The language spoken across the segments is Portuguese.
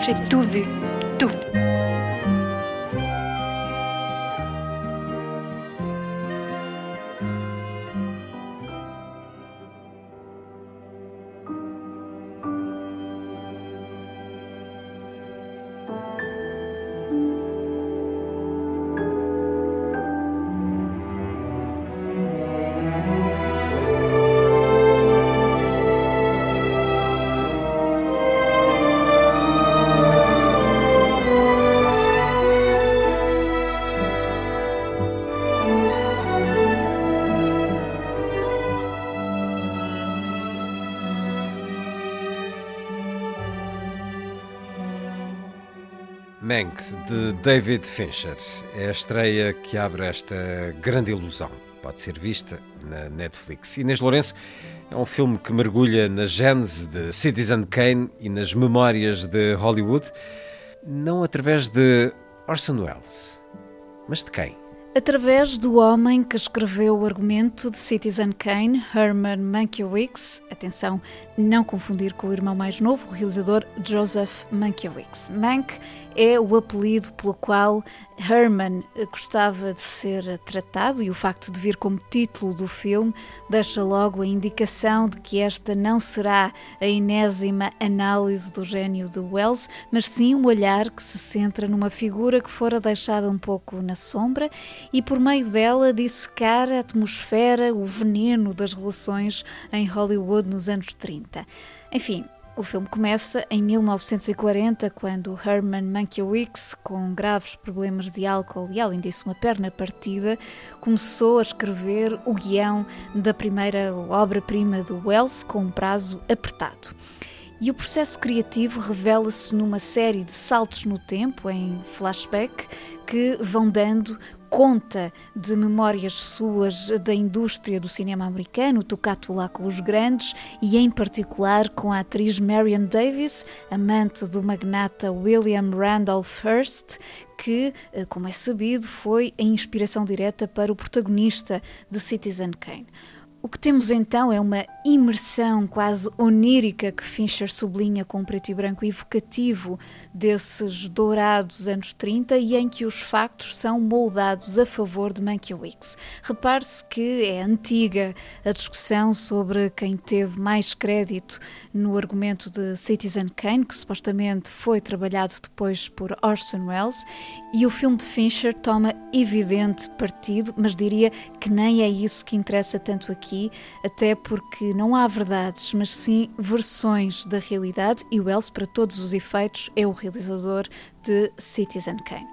J'ai tout vu, Mank, de David Fincher, é a estreia que abre esta grande ilusão. Pode ser vista na Netflix. Inês Lourenço é um filme que mergulha na gênese de Citizen Kane e nas memórias de Hollywood, não através de Orson Welles, mas de quem? Através do homem que escreveu o argumento de Citizen Kane, Herman Mankiewicz, atenção, não confundir com o irmão mais novo, o realizador Joseph Mankiewicz. Mank é o apelido pelo qual Herman gostava de ser tratado e o facto de vir como título do filme deixa logo a indicação de que esta não será a enésima análise do gênio de Wells, mas sim um olhar que se centra numa figura que fora deixada um pouco na sombra e por meio dela dissecar a atmosfera, o veneno das relações em Hollywood nos anos 30. Enfim, o filme começa em 1940, quando Herman Mankiewicz, com graves problemas de álcool e, além disso, uma perna partida, começou a escrever o guião da primeira obra-prima de Wells com um prazo apertado. E o processo criativo revela-se numa série de saltos no tempo, em flashback, que vão dando conta de memórias suas da indústria do cinema americano, tocato lá com os grandes e em particular com a atriz Marion Davis, amante do magnata William Randolph Hearst, que, como é sabido, foi a inspiração direta para o protagonista de Citizen Kane. O que temos então é uma imersão quase onírica que Fincher sublinha com um preto e branco evocativo desses dourados anos 30 e em que os factos são moldados a favor de Mankiewicz. Repare-se que é antiga a discussão sobre quem teve mais crédito no argumento de Citizen Kane, que supostamente foi trabalhado depois por Orson Welles, e o filme de Fincher toma evidente partido, mas diria que nem é isso que interessa tanto aqui aqui, até porque não há verdades, mas sim versões da realidade, e Wells, para todos os efeitos, é o realizador de Citizen Kane.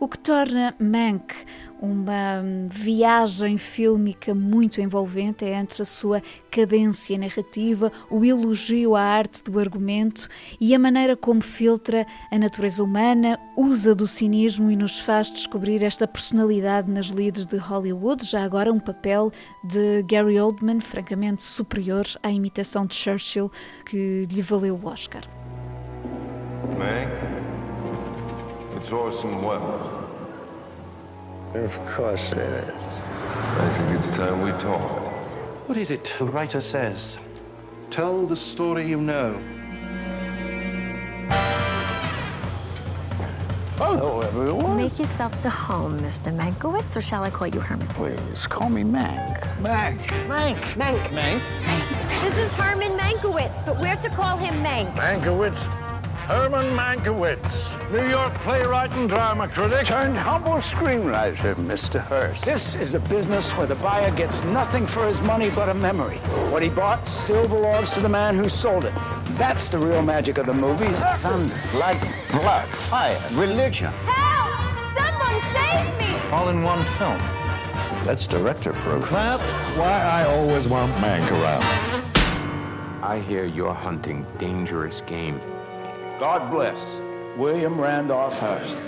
O que torna Mank uma viagem fílmica muito envolvente é entre a sua cadência narrativa, o elogio à arte do argumento e a maneira como filtra a natureza humana, usa do cinismo e nos faz descobrir esta personalidade nas leads de Hollywood, já agora um papel de Gary Oldman francamente superior à imitação de Churchill que lhe valeu o Oscar. Mank, it's Orson Welles. Of course it is. I think it's time we talked. What is it the writer says? Tell the story you know. Oh, Hello, everyone. Make yourself to home, Mr. Mankiewicz, or shall I call you Herman? Please, call me Mank. Mank. Mank. Mank. Mank. This is Herman Mankiewicz, but we're to call him Mank. Mankiewicz? Herman Mankiewicz, New York playwright and drama critic. Turned humble screenwriter, Mr. Hearst. This is a business where the buyer gets nothing for his money but a memory. What he bought still belongs to the man who sold it. That's the real magic of the movies. Thunder, lightning, blood, fire, religion. Help! Someone save me! All in one film. That's director proof. That's why I always want Mank around. I hear you're hunting dangerous game. God bless William Randolph Hearst.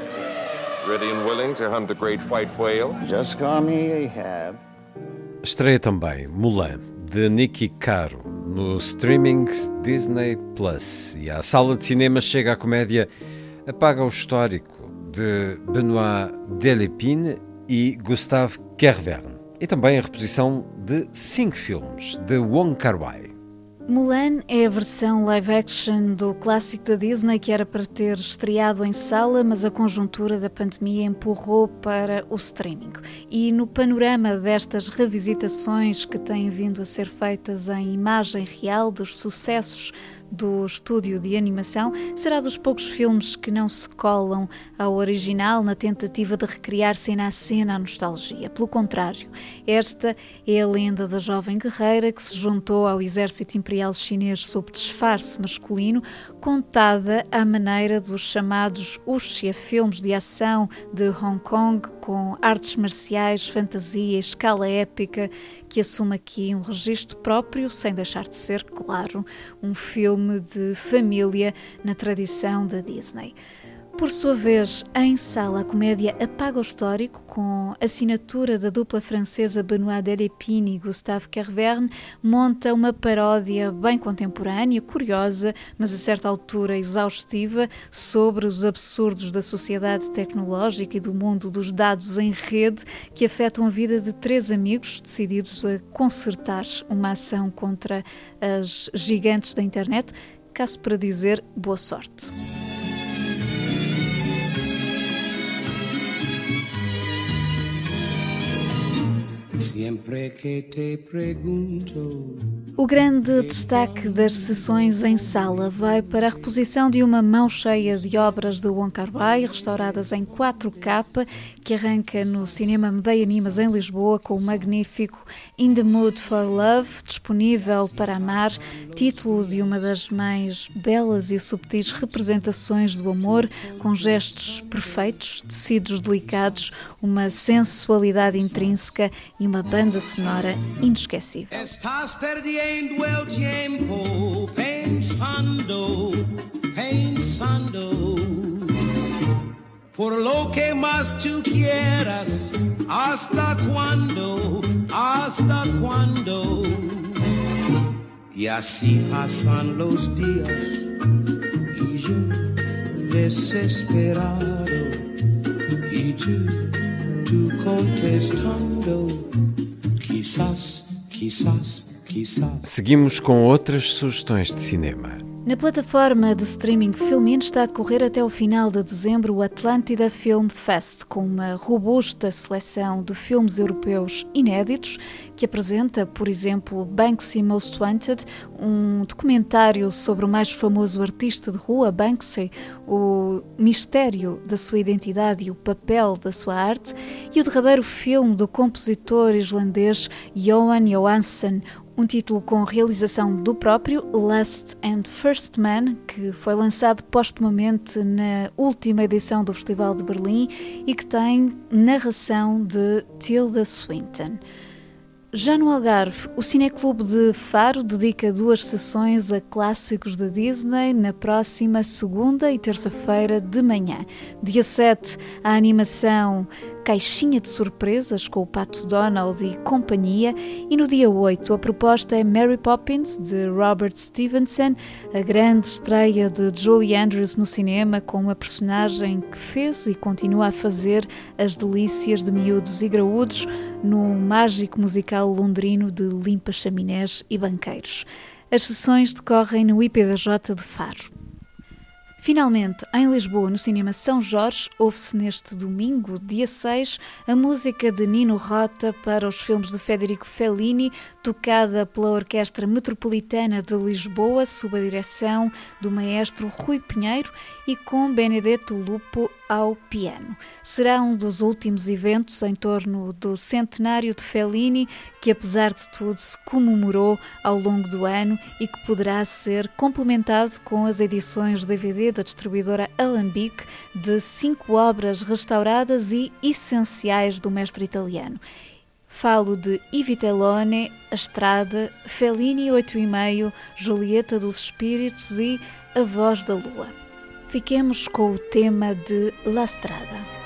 Ready and willing to hunt the great white whale? Just call me Ahab. Estreia também Mulan, de Nicky Caro, no streaming Disney Plus. E à sala de cinema chega a comédia Apaga o Histórico, de Benoit Delépine e Gustave Kervern. E também a reposição de cinco filmes de Wong Kar-wai. Mulan é a versão live action do clássico da Disney que era para ter estreado em sala, mas a conjuntura da pandemia empurrou para o streaming. E no panorama destas revisitações que têm vindo a ser feitas em imagem real dos sucessos do estúdio de animação, será dos poucos filmes que não se colam ao original na tentativa de recriar cena a cena a nostalgia. Pelo contrário, esta é a lenda da jovem guerreira que se juntou ao exército imperial chinês sob disfarce masculino, contada à maneira dos chamados wuxia filmes de ação de Hong Kong, com artes marciais, fantasia, escala épica, que assume aqui um registro próprio, sem deixar de ser, claro, um filme de família na tradição da Disney. Por sua vez, em sala, a comédia Apaga o Histórico, com assinatura da dupla francesa Benoît Delépine e Gustave Kervern, monta uma paródia bem contemporânea, curiosa, mas a certa altura exaustiva, sobre os absurdos da sociedade tecnológica e do mundo dos dados em rede que afetam a vida de três amigos decididos a consertar uma ação contra as gigantes da internet. Caso para dizer, boa sorte. O grande destaque das sessões em sala vai para a reposição de uma mão cheia de obras de Wong Kar-wai, restauradas em 4K, que arranca no Cinema Medeia Animas em Lisboa com o magnífico In the Mood for Love, disponível para amar, título de uma das mais belas e subtis representações do amor, com gestos perfeitos, tecidos delicados, uma sensualidade intrínseca e uma banda sonora inesquecível. Estás perdiendo el tiempo pensando, pensando por lo que más tú quieras. ¿Hasta cuándo? ¿Hasta cuándo? Y así pasan los días y yo desesperado y tú, tú contestando, quizás, quizás, quizás. Seguimos com outras sugestões de cinema. Na plataforma de streaming Filmin está a decorrer até o final de dezembro o Atlântida Film Fest, com uma robusta seleção de filmes europeus inéditos, que apresenta, por exemplo, Banksy Most Wanted, um documentário sobre o mais famoso artista de rua, Banksy, o mistério da sua identidade e o papel da sua arte, e o derradeiro filme do compositor islandês Johan Johansson, um título com realização do próprio Last and First Man, que foi lançado postumamente na última edição do Festival de Berlim e que tem narração de Tilda Swinton. Já no Algarve, o Cineclube de Faro dedica duas sessões a clássicos da Disney na próxima segunda e terça-feira de manhã. Dia 7, a animação Caixinha de Surpresas com o Pato Donald e companhia, e no dia 8 a proposta é Mary Poppins de Robert Stevenson, a grande estreia de Julie Andrews no cinema com uma personagem que fez e continua a fazer as delícias de miúdos e graúdos num mágico musical londrino de limpa chaminés e banqueiros. As sessões decorrem no IPDJ de Faro. Finalmente, em Lisboa, no Cinema São Jorge, ouve-se neste domingo, dia 6, a música de Nino Rota para os filmes de Federico Fellini, tocada pela Orquestra Metropolitana de Lisboa, sob a direção do maestro Rui Pinheiro e com Benedetto Lupo ao piano. Será um dos últimos eventos em torno do centenário de Fellini, que apesar de tudo se comemorou ao longo do ano e que poderá ser complementado com as edições DVD da distribuidora Alambic de cinco obras restauradas e essenciais do mestre italiano. Falo de I Vitellone, A Estrada, Fellini 8,5, Julieta dos Espíritos e A Voz da Lua. Fiquemos com o tema de La Strada.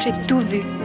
J'ai tout vu.